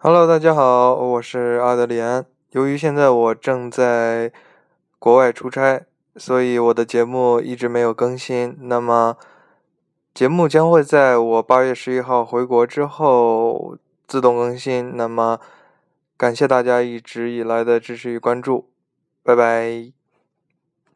Hello，大家好，我是阿德里安。由于现在我正在国外出差，所以我的节目一直没有更新。那么，节目将会在我八月十一号回国之后自动更新。那么，感谢大家一直以来的支持与关注，拜拜。